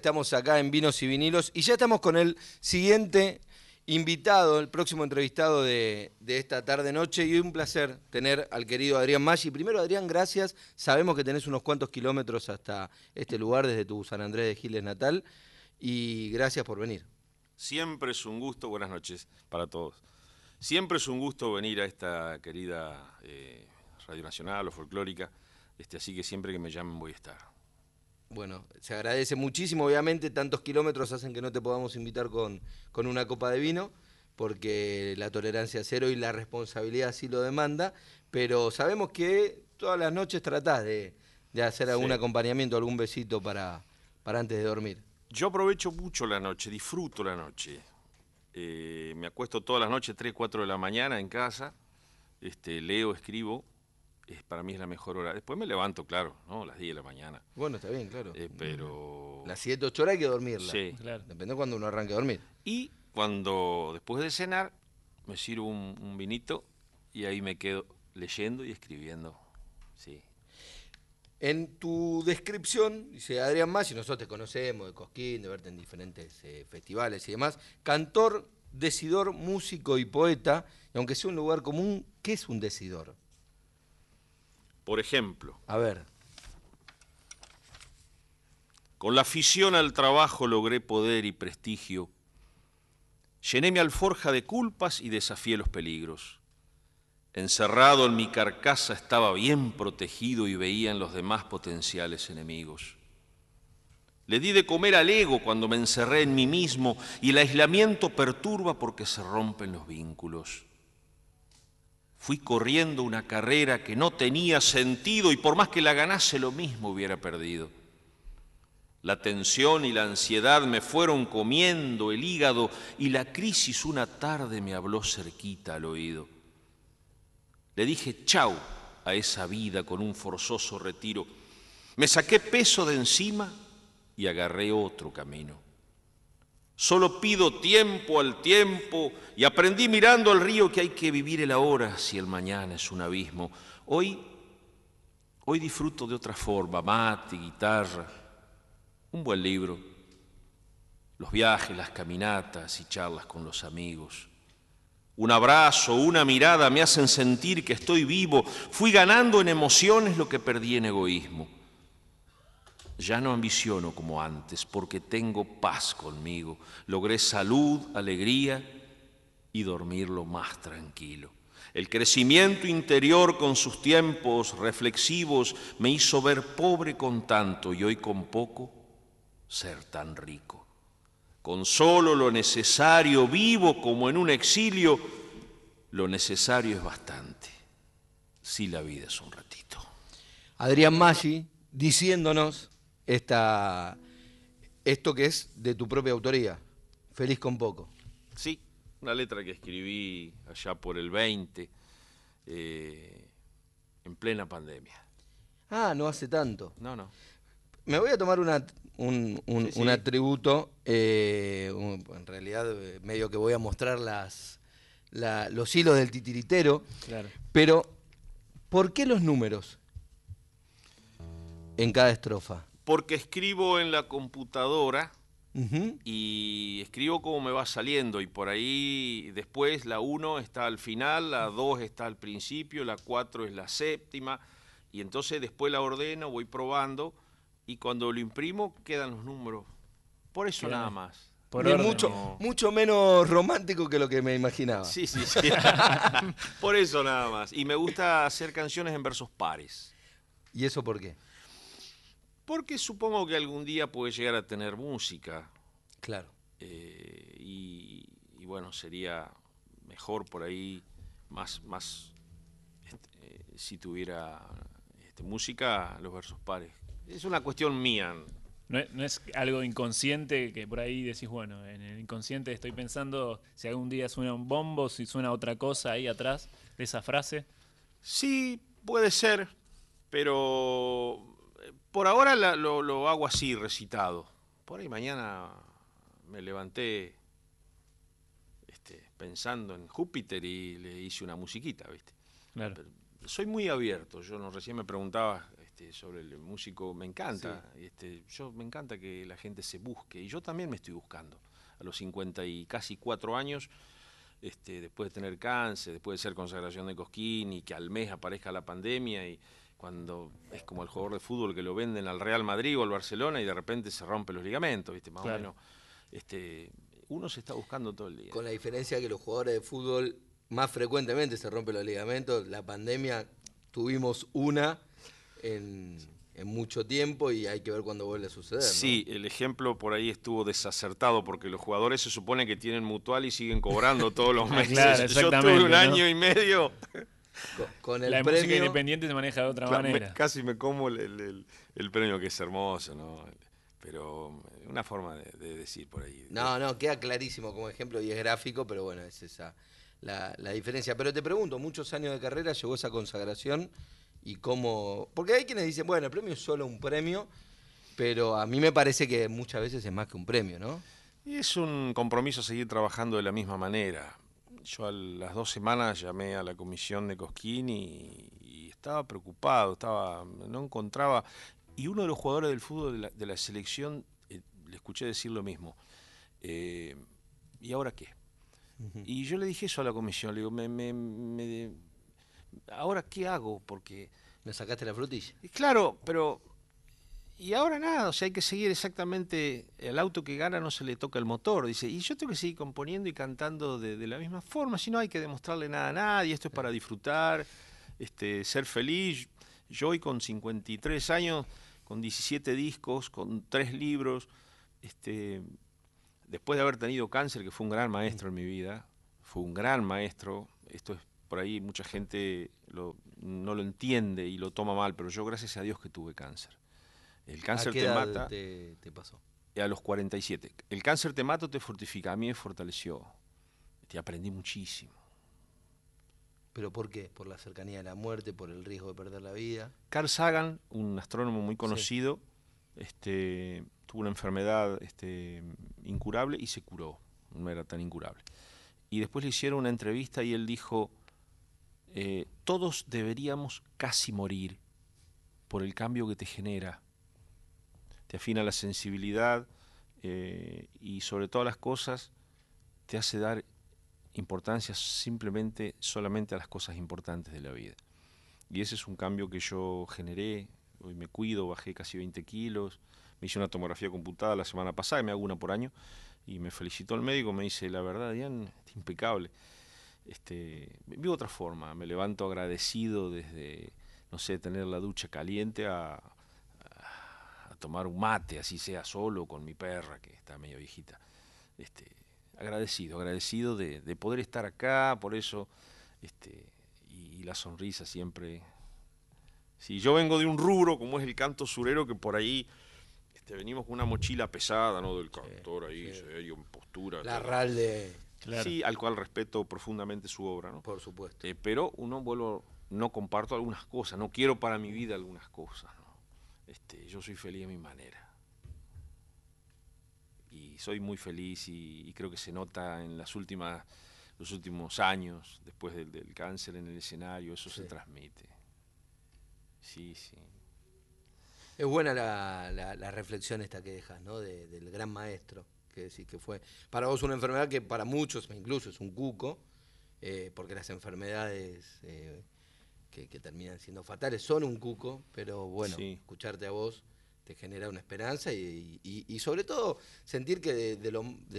Estamos acá en Vinos y Vinilos y ya estamos con el siguiente invitado, el próximo entrevistado de, esta tarde-noche y un placer tener al querido Adrián Maggi. Primero, Adrián, gracias. Sabemos que tenés unos cuantos kilómetros hasta este lugar desde tu San Andrés de Giles natal y gracias por venir. Siempre es un gusto, buenas noches para todos. Siempre es un gusto venir a esta querida eh, Radio Nacional o folclórica, este, así que siempre que me llamen voy a estar. Bueno, se agradece muchísimo, obviamente tantos kilómetros hacen que no te podamos invitar con, con una copa de vino, porque la tolerancia cero y la responsabilidad sí lo demanda, pero sabemos que todas las noches tratás de, hacer algún acompañamiento, algún besito para, para antes de dormir. Yo aprovecho mucho la noche, disfruto la noche. Eh, me acuesto todas las noches, 3, 4 de la mañana en casa, este, leo, escribo, para mí es la mejor hora. Después me levanto, claro, ¿no? Las 10 de la mañana. Bueno, está bien, claro. Eh, pero... Las 7, 8 horas hay que dormirla. Sí. Claro. Depende de cuando uno arranque a dormir. Y cuando, después de cenar, me sirvo un, vinito y ahí me quedo leyendo y escribiendo. Sí. En tu descripción, dice Adrián Más, y nosotros te conocemos de Cosquín, de verte en diferentes eh, festivales y demás, cantor, decidor, músico y poeta, y aunque sea un lugar común, ¿qué es un decidor? Por ejemplo. A ver. Con la afición al trabajo logré poder y prestigio. Llené mi alforja de culpas y desafié los peligros. Encerrado en mi carcasa estaba bien protegido y veía en los demás potenciales enemigos. Le di de comer al ego cuando me encerré en mí mismo y el aislamiento perturba porque se rompen los vínculos. Fui corriendo una carrera que no tenía sentido y por más que la ganase lo mismo hubiera perdido. La tensión y la ansiedad me fueron comiendo el hígado y la crisis una tarde me habló cerquita al oído. Le dije chau a esa vida con un forzoso retiro. Me saqué peso de encima y agarré otro camino. Solo pido tiempo al tiempo y aprendí mirando al río que hay que vivir el ahora si el mañana es un abismo. Hoy, hoy disfruto de otra forma, mate, guitarra, un buen libro, los viajes, las caminatas y charlas con los amigos. Un abrazo, una mirada me hacen sentir que estoy vivo. Fui ganando en emociones lo que perdí en egoísmo. Ya no ambiciono como antes porque tengo paz conmigo. Logré salud, alegría y dormirlo más tranquilo. El crecimiento interior con sus tiempos reflexivos me hizo ver pobre con tanto y hoy con poco ser tan rico. Con solo lo necesario, vivo como en un exilio, lo necesario es bastante, si la vida es un ratito. Adrián Maggi diciéndonos esta, esto que es de tu propia autoría, Feliz con poco. Sí, una letra que escribí allá por el 20, eh, en plena pandemia. Ah, no hace tanto. No, no. Me voy a tomar una, un, un, atributo, eh, en realidad eh, medio que voy a mostrar las, los hilos del titiritero, claro. pero ¿por qué los números en cada estrofa? Porque escribo en la computadora y escribo como me va saliendo y por ahí después la 1 está al final, la 2 está al principio, la 4 es la séptima y entonces después la ordeno, voy probando y cuando lo imprimo quedan los números. Por eso nada más. Por mucho, mucho menos romántico que lo que me imaginaba. Sí, sí, sí. por eso nada más. Y me gusta hacer canciones en versos pares. ¿Y eso por qué? Porque supongo que algún día puede llegar a tener música. Claro. Eh, y, bueno, sería mejor por ahí, más, más este, si tuviera este, música, los versos pares. Es una cuestión mía. No es, algo inconsciente que por ahí decís, bueno, en el inconsciente estoy pensando si algún día suena un bombo, si suena otra cosa ahí atrás de esa frase. Sí, puede ser, pero por ahora lo, hago así, recitado. Por ahí mañana me levanté este, pensando en Júpiter y le hice una musiquita, ¿viste? Claro. soy muy abierto. Yo no, recién me preguntaba este, sobre el músico, me encanta. Este, yo me encanta que la gente se busque y yo también me estoy buscando. A los 50 y casi cuatro años, este, después de tener cáncer, después de ser consagración de Cosquín y que al mes aparezca la pandemia y cuando es como el jugador de fútbol que lo venden al Real Madrid o al Barcelona y de repente se rompe los ligamentos, ¿viste? Más o menos. Este, uno se está buscando todo el día. Con la diferencia que los jugadores de fútbol más frecuentemente se rompen los ligamentos, la pandemia tuvimos una en, mucho tiempo y hay que ver cuándo vuelve a suceder. Sí, el ejemplo por ahí estuvo desacertado porque los jugadores se supone que tienen mutual y siguen cobrando todos los meses. Yo tuve un año y medio. Con, el la música independiente se maneja de otra manera. casi me como el, premio que es hermoso, ¿no? Pero una forma de, decir por ahí. No, no, queda clarísimo como ejemplo y es gráfico, pero bueno, es esa la, la diferencia. Pero te pregunto, muchos años de carrera llegó esa consagración y cómo... Porque hay quienes dicen, bueno, el premio es solo un premio, pero a mí me parece que muchas veces es más que un premio, ¿no? Y es un compromiso seguir trabajando de la misma manera. Yo a las dos semanas llamé a la comisión de Cosquín y, estaba preocupado, estaba, no encontraba... Y uno de los jugadores del fútbol de la, selección eh, le escuché decir lo mismo. Eh, ¿Y ahora qué? Y yo le dije eso a la comisión, le digo, me, me, me, ¿ahora qué hago? Porque... Me sacaste la frutilla. Claro, pero... Y ahora nada, o sea, hay que seguir exactamente, el auto que gana no se le toca el motor, dice, y yo tengo que seguir componiendo y cantando de, la misma forma, si no hay que demostrarle nada a nadie, esto es para disfrutar, este, ser feliz. Yo hoy con 53 años, con 17 discos, con 3 libros, este, después de haber tenido cáncer, que fue un gran maestro en mi vida, fue un gran maestro, esto es por ahí mucha gente no lo entiende y lo toma mal, pero yo gracias a Dios que tuve cáncer. El cáncer te mata. Te, te pasó? A los 47. El cáncer te mata o te fortifica. A mí me fortaleció. Te aprendí muchísimo. ¿Pero por qué? ¿Por la cercanía de la muerte? ¿Por el riesgo de perder la vida? Carl Sagan, un astrónomo muy conocido, este, tuvo una enfermedad este, incurable y se curó. No era tan incurable. Y después le hicieron una entrevista y él dijo, eh, todos deberíamos casi morir por el cambio que te genera. Te afina la sensibilidad eh, y sobre todas las cosas te hace dar importancia simplemente, solamente a las cosas importantes de la vida. Y ese es un cambio que yo generé. Hoy me cuido, bajé casi 20 kilos. Me hice una tomografía computada la semana pasada, me hago una por año. Y me felicitó el médico, me dice, la verdad, Dian, es impecable este, vivo otra forma, me levanto agradecido desde, no sé, tener la ducha caliente a, tomar un mate, así sea solo con mi perra, que está medio viejita. Este, agradecido, agradecido de, poder estar acá, por eso, este, y, la sonrisa siempre. Si yo vengo de un rubro como es el canto surero, que por ahí este, venimos con una mochila pesada, ¿no? Del cantor ahí, serio, en postura. La RAL de Sí, al cual respeto profundamente su obra, ¿no? Por supuesto. Eh, pero uno vuelvo, no comparto algunas cosas, no quiero para mi vida algunas cosas, ¿no? Este, yo soy feliz a mi manera. Y soy muy feliz y, creo que se nota en las últimas, los últimos años, después del, cáncer en el escenario, eso se transmite. Sí, sí. Es buena la, la, reflexión esta que dejas, ¿no? del gran maestro que decir que fue para vos una enfermedad que para muchos incluso es un cuco, eh, porque las enfermedades eh, que, terminan siendo fatales son un cuco, pero bueno, escucharte a vos te genera una esperanza y, sobre todo sentir que de,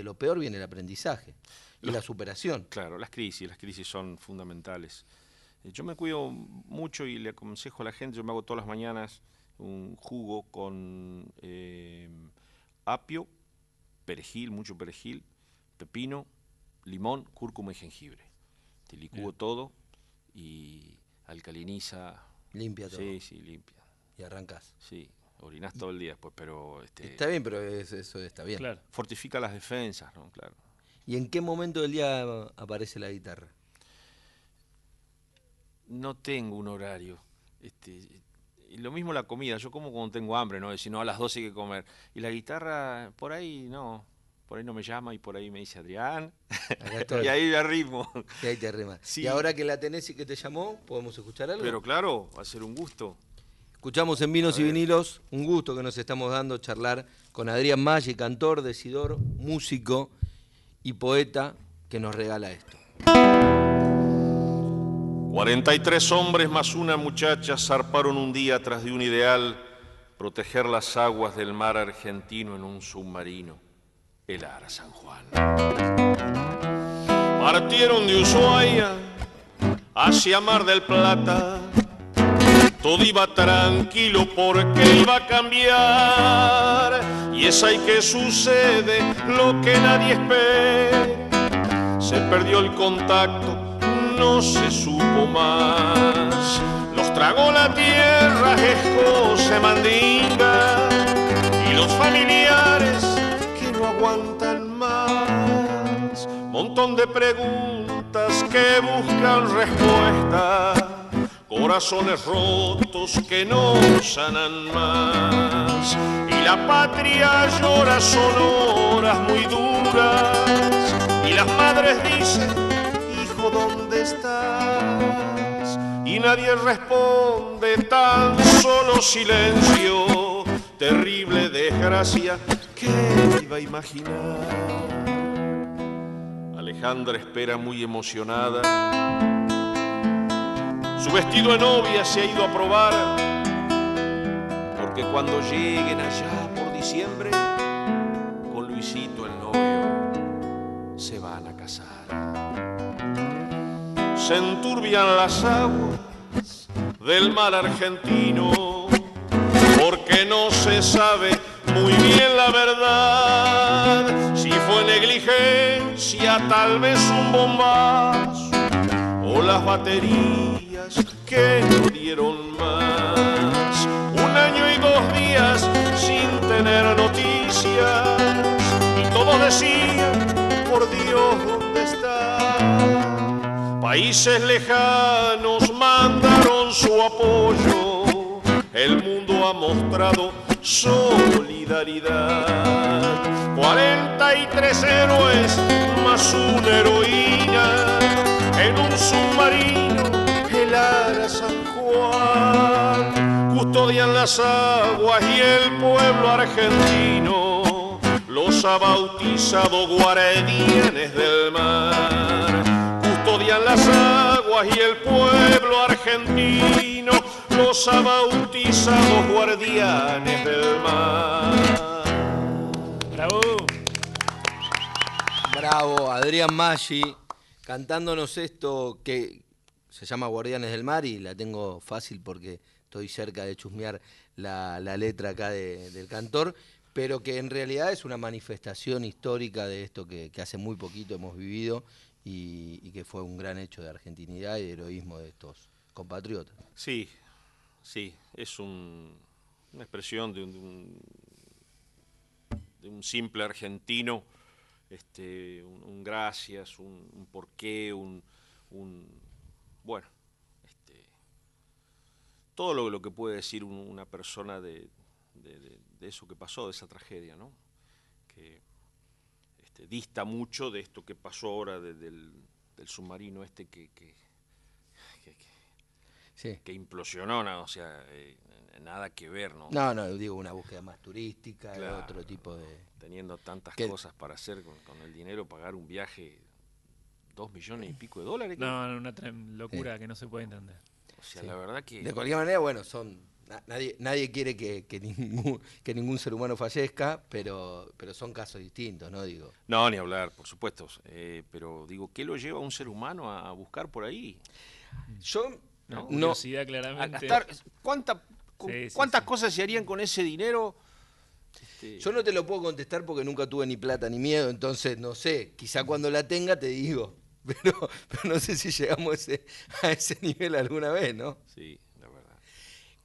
lo, peor viene el aprendizaje y la superación. Claro, las crisis, las crisis son fundamentales. Eh, yo me cuido mucho y le aconsejo a la gente, yo me hago todas las mañanas un jugo con apio, perejil, mucho perejil, pepino, limón, cúrcuma y jengibre. Te licúo todo y alcaliniza. Limpia todo. Sí, sí, limpia. Y arrancas. Sí, orinás todo el día después, pero... Este, está bien, pero eso está bien. Claro. Fortifica las defensas, ¿no? Claro. ¿Y en qué momento del día aparece la guitarra? No tengo un horario. Este, y lo mismo la comida, yo como cuando tengo hambre, ¿no? Si no, a las 12 hay que comer. Y la guitarra, por ahí no, por ahí no me llama y por ahí me dice Adrián. y ahí me arrimo. Y ahí te arrima. Y ahora que la tenés y que te llamó, ¿podemos escuchar algo? Pero claro, va a ser un gusto. Escuchamos en Vinos y Vinilos, un gusto que nos estamos dando charlar con Adrián Maggi, cantor, decidor, músico y poeta que nos regala esto. 43 hombres más una muchacha zarparon un día tras de un ideal, proteger las aguas del mar argentino en un submarino, el Ara San Juan. Partieron de Ushuaia hacia Mar del Plata todo iba tranquilo porque iba a cambiar. Y es ahí que sucede lo que nadie espera. Se perdió el contacto, no se supo más. Los tragó la tierra, se mandinga. Y los familiares aguantan más. Montón de preguntas que buscan respuestas corazones rotos que no sanan más. Y la patria llora, son horas muy duras. Y las madres dicen, hijo, ¿dónde estás? Y nadie responde, tan solo silencio. Terrible desgracia que iba a imaginar. Alejandra espera muy emocionada su vestido de novia se ha ido a probar, porque cuando lleguen allá por diciembre, con Luisito el novio se van a casar. Se enturbian las aguas del mar argentino, porque no se sabe muy bien la verdad. Si fue negligencia, tal vez un bombazo o las baterías que no dieron más. Un año y dos días sin tener noticias y todos decían, por Dios, ¿dónde está? Países lejanos mandaron su apoyo, el mundo ha mostrado solidaridad. 43 héroes más una heroína en un submarino San Juan, custodian las aguas y el pueblo argentino los ha bautizado guardianes del mar. Custodian las aguas y el pueblo argentino los ha bautizado guardianes del mar. Bravo. Bravo, Adrián Maggi, cantándonos esto que se llama Guardianes del Mar y la tengo fácil porque estoy cerca de chusmear la, letra acá del cantor, pero que en realidad es una manifestación histórica de esto que, hace muy poquito hemos vivido y, que fue un gran hecho de argentinidad y de heroísmo de estos compatriotas. Sí, sí, es una expresión de un, de un, simple argentino, este, un, gracias, un, porqué, un bueno, este, todo lo, que puede decir una persona de, eso que pasó, de esa tragedia, ¿no? Que este, dista mucho de esto que pasó ahora del, submarino este que, que, que, implosionó, o sea, eh, nada que ver, ¿no? No, no, digo una búsqueda más turística, otro tipo de... Teniendo tantas cosas para hacer con el dinero, pagar un viaje dos millones y pico de dólares. No, no, una locura que no se puede entender. O sea, la verdad que... De cualquier manera, bueno, son... Nadie, nadie quiere que, que, ningún, que ningún ser humano fallezca, pero, pero son casos distintos, ¿no? Digo. No, ni hablar, por supuesto. Eh, pero digo, ¿qué lo lleva a un ser humano a, buscar por ahí? Yo no, curiosidad claramente. ¿Cuánta, ¿Cuántas cosas se harían con ese dinero? Este, Yo no te lo puedo contestar porque nunca tuve ni plata ni miedo, entonces no sé, quizá cuando la tenga te digo. Pero, no sé si llegamos a ese, a ese nivel alguna vez, ¿no? Sí, la verdad.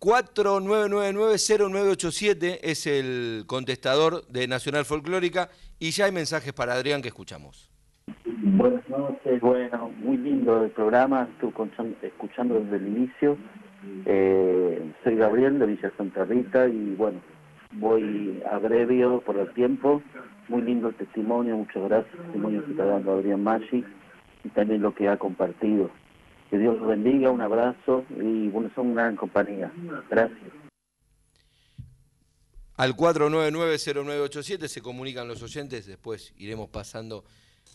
4999-0987 es el contestador de Nacional Folclórica y ya hay mensajes para Adrián que escuchamos. Buenas noches, bueno, muy lindo el programa, estuve escuchando desde el inicio. Eh, soy Gabriel de Villa Santa Rita y bueno, voy a brevio por el tiempo. Muy lindo el testimonio, muchas gracias. El testimonio que está dando Adrián Maggi y también lo que ha compartido. Que Dios los bendiga, un abrazo y bueno, son una gran compañía. Gracias. Al 499-0987 se comunican los oyentes, después iremos pasando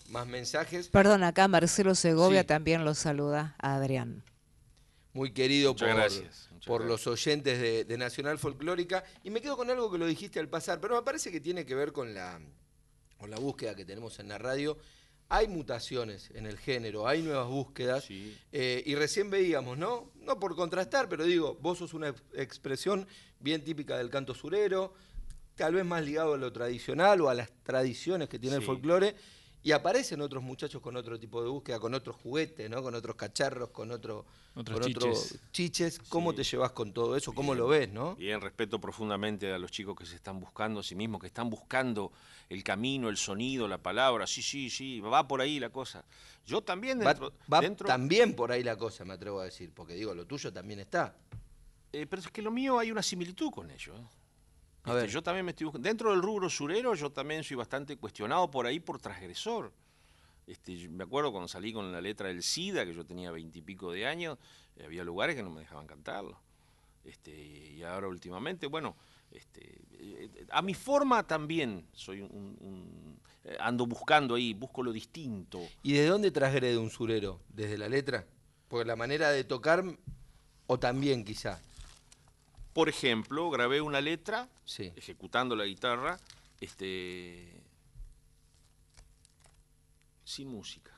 más mensajes. Perdón, acá Marcelo Segovia Sí. también los saluda a Adrián. Muy querido Muchas por, gracias, muchas por gracias. los oyentes de, de Nacional Folclórica. Y me quedo con algo que lo dijiste al pasar, pero me parece que tiene que ver con la, con la búsqueda que tenemos en la radio. Hay mutaciones en el género, hay nuevas búsquedas. Sí. Eh, y recién veíamos, ¿no? No por contrastar, pero digo, vos sos una ex- expresión bien típica del canto surero, tal vez más ligado a lo tradicional o a las tradiciones que tiene el folclore. Y aparecen otros muchachos con otro tipo de búsqueda, con otros juguetes, ¿no? Con otros cacharros, con otro, Otros con otros chiches. chiches. ¿Cómo Sí. te llevas con todo eso? ¿Cómo Bien. lo ves, no? Bien, respeto profundamente a los chicos que se están buscando a sí mismos, que están buscando el camino, el sonido, la palabra. Sí, sí, sí, va por ahí la cosa. Yo también Va, dentro... va dentro- también por ahí la cosa, me atrevo a decir, porque digo, lo tuyo también está. eh, pero es que lo mío hay una similitud con ello. ¿eh? A Este, ver. Yo también me estoy buscando. Dentro del rubro surero, yo también soy bastante cuestionado por ahí por transgresor. Este, me acuerdo cuando salí con la letra del SIDA, que yo tenía veintipico de años, eh, había lugares que no me dejaban cantarlo. Este, y ahora últimamente, bueno, este, eh, a mi forma también soy un, un- eh, ando buscando ahí, busco lo distinto. ¿Y de dónde transgrede un surero? ¿Desde la letra? Porque la manera de tocar, o también quizá. Por ejemplo, grabé una letra Sí. ejecutando la guitarra, este, sin música.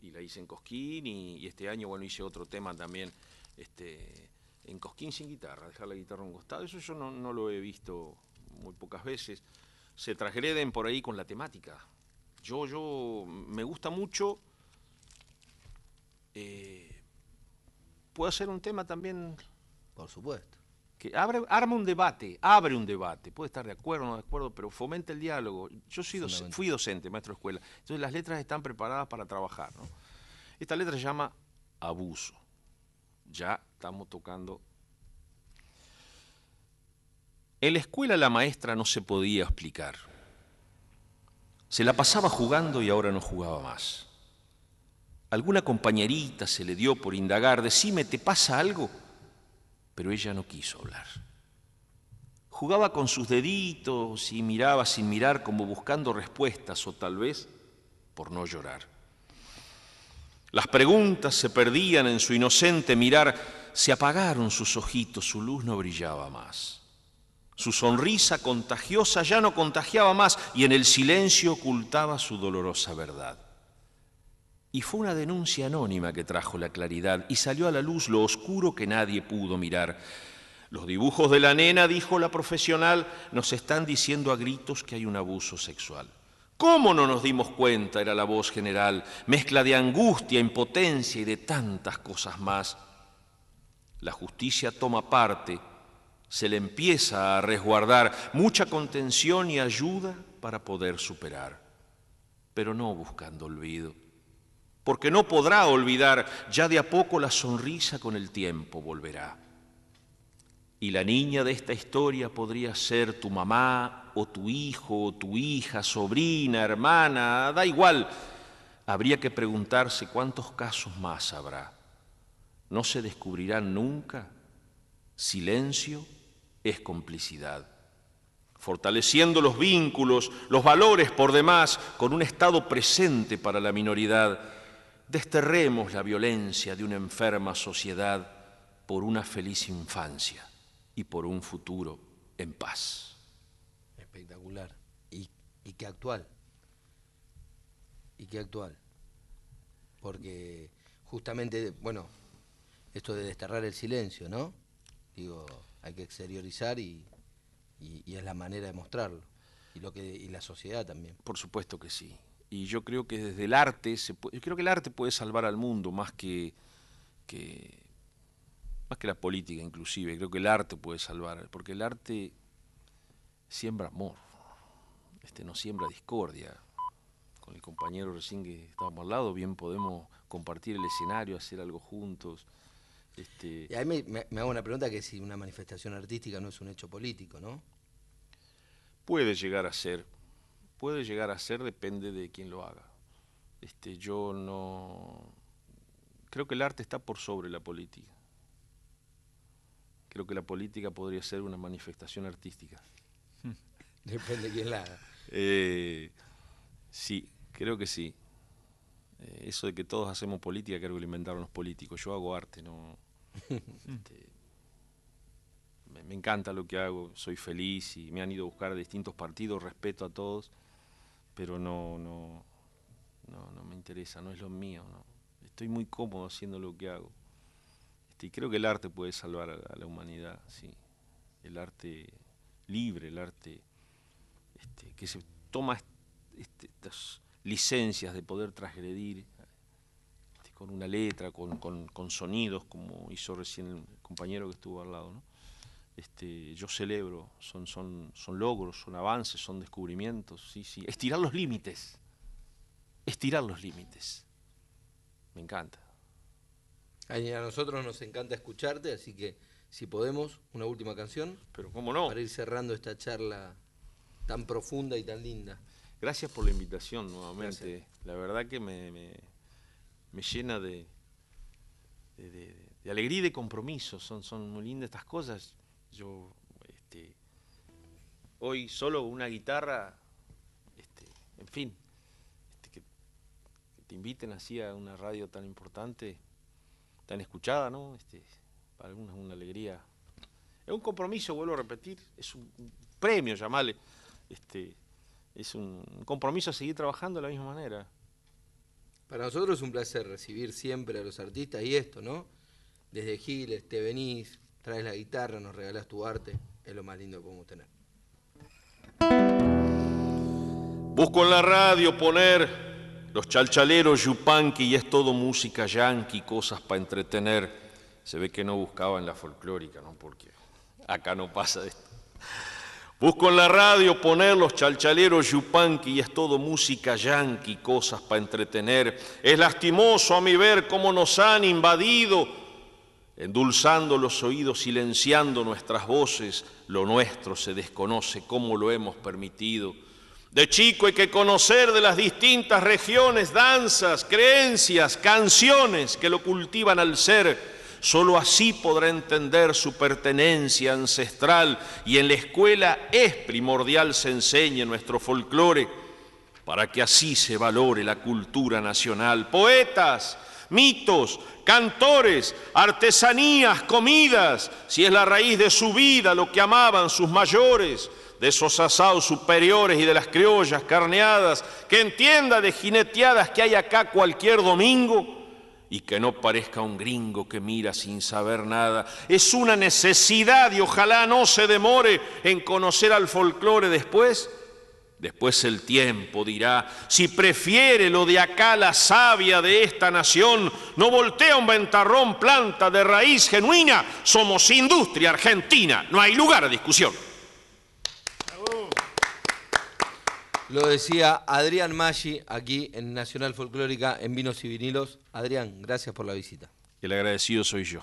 Y la hice en Cosquín y, y este año, bueno, hice otro tema también este, en Cosquín sin guitarra, dejar la guitarra a un costado. Eso yo no, no lo he visto muy pocas veces. Se transgreden por ahí con la temática. Yo, yo, me gusta mucho. eh, puedo hacer un tema también Por supuesto. Que abre, arma un debate, abre un debate, puede estar de acuerdo o no de acuerdo, pero fomenta el diálogo. Yo soy fui docente, maestro de escuela, entonces las letras están preparadas para trabajar. ¿no? Esta letra se llama Abuso. Ya estamos tocando. En la escuela la maestra no se podía explicar. Se la pasaba jugando y ahora no jugaba más. Alguna compañerita se le dio por indagar, decime, ¿te pasa algo? Pero ella no quiso hablar. Jugaba con sus deditos y miraba sin mirar como buscando respuestas o tal vez por no llorar. Las preguntas se perdían en su inocente mirar, se apagaron sus ojitos, su luz no brillaba más. Su sonrisa contagiosa ya no contagiaba más y en el silencio ocultaba su dolorosa verdad. Y fue una denuncia anónima que trajo la claridad y salió a la luz lo oscuro que nadie pudo mirar. Los dibujos de la nena, dijo la profesional, nos están diciendo a gritos que hay un abuso sexual. ¿Cómo no nos dimos cuenta? Era la voz general, mezcla de angustia, impotencia y de tantas cosas más. La justicia toma parte, se le empieza a resguardar mucha contención y ayuda para poder superar, pero no buscando olvido porque no podrá olvidar, ya de a poco la sonrisa con el tiempo volverá. Y la niña de esta historia podría ser tu mamá o tu hijo o tu hija, sobrina, hermana, da igual. Habría que preguntarse cuántos casos más habrá. No se descubrirán nunca. Silencio es complicidad fortaleciendo los vínculos, los valores por demás, con un estado presente para la minoridad. Desterremos la violencia de una enferma sociedad por una feliz infancia y por un futuro en paz. Espectacular. Y, y qué actual. Y qué actual. Porque justamente, bueno, esto de desterrar el silencio, ¿no? Digo, hay que exteriorizar y, y- y es la manera de mostrarlo. Y, lo que, y la sociedad también. Por supuesto que sí. Y yo creo que desde el arte, se puede- yo creo que el arte puede salvar al mundo más que, que- más que la política inclusive. Creo que el arte puede salvar, porque el arte siembra amor, este, no siembra discordia. Con el compañero recién que estábamos al lado, bien podemos compartir el escenario, hacer algo juntos. Este, Y ahí me, me- me hago una pregunta que si una manifestación artística no es un hecho político, ¿no? Puede llegar a ser, puede llegar a ser, depende de quién lo haga. Este, yo no creo que el arte está por sobre la política. Creo que la política podría ser una manifestación artística. Depende de quién la haga. Eh, sí, creo que sí. Eh, eso de que todos hacemos política, creo que lo inventaron los políticos. Yo hago arte, no. Este, me, me encanta lo que hago, soy feliz y me han ido a buscar a distintos partidos, respeto a todos, pero no, no, no, no me interesa, no es lo mío. No. Estoy muy cómodo haciendo lo que hago. Este, y creo que el arte puede salvar a, la humanidad, sí. El arte libre, el arte este, que se toma est- este, estas licencias de poder transgredir con una letra, con, con- con sonidos, como hizo recién el compañero que estuvo al lado. ¿no? Este, yo celebro, son, son, son logros, son avances, son descubrimientos, sí, sí. Estirar los límites, estirar los límites. Me encanta. Ay, A nosotros nos encanta escucharte, así que si podemos, una última canción Pero cómo no. para ir cerrando esta charla tan profunda y tan linda. Gracias por la invitación nuevamente. La verdad que me, me- me llena de, de, de- de alegría y de compromiso. Son, son muy lindas estas cosas. Yo, este, hoy solo una guitarra, este, en fin, este, que, te inviten así a una radio tan importante, tan escuchada, ¿no? Este, para algunos es una alegría. Es un compromiso, vuelvo a repetir, es un, un premio, llamarle. Este, es un compromiso a seguir trabajando de la misma manera. Para nosotros es un placer recibir siempre a los artistas y esto, ¿no? Desde Giles, te venís, traes la guitarra, nos regalás tu arte, es lo más lindo que podemos tener. Busco en la radio poner los chalchaleros yupanqui y es todo música yanqui, cosas para entretener. Se ve que no buscaba en la folclórica, ¿no? Porque acá no pasa esto. Busco en la radio poner los chalchaleros yupanqui y es todo música yanqui, cosas para entretener. Es lastimoso a mi ver cómo nos han invadido, endulzando los oídos, silenciando nuestras voces. Lo nuestro se desconoce, cómo lo hemos permitido. De chico hay que conocer de las distintas regiones, danzas, creencias, canciones que lo cultivan al ser. Solo así podrá entender su pertenencia ancestral y en la escuela es primordial se enseñe nuestro folclore para que así se valore la cultura nacional. Poetas, mitos, cantores, artesanías, comidas, si es la raíz de su vida lo que amaban sus mayores, de esos asados superiores y de las criollas carneadas, que entienda de jineteadas que hay acá cualquier domingo y que no parezca un gringo que mira sin saber nada. Es una necesidad y ojalá no se demore en conocer al folclore después. Después el tiempo dirá, si prefiere lo de acá la savia de esta nación, no voltea un ventarrón planta de raíz genuina, somos industria argentina, no hay lugar a discusión. Lo decía Adrián Maggi aquí en Nacional Folclórica en Vinos y Vinilos. Adrián, gracias por la visita. El agradecido soy yo.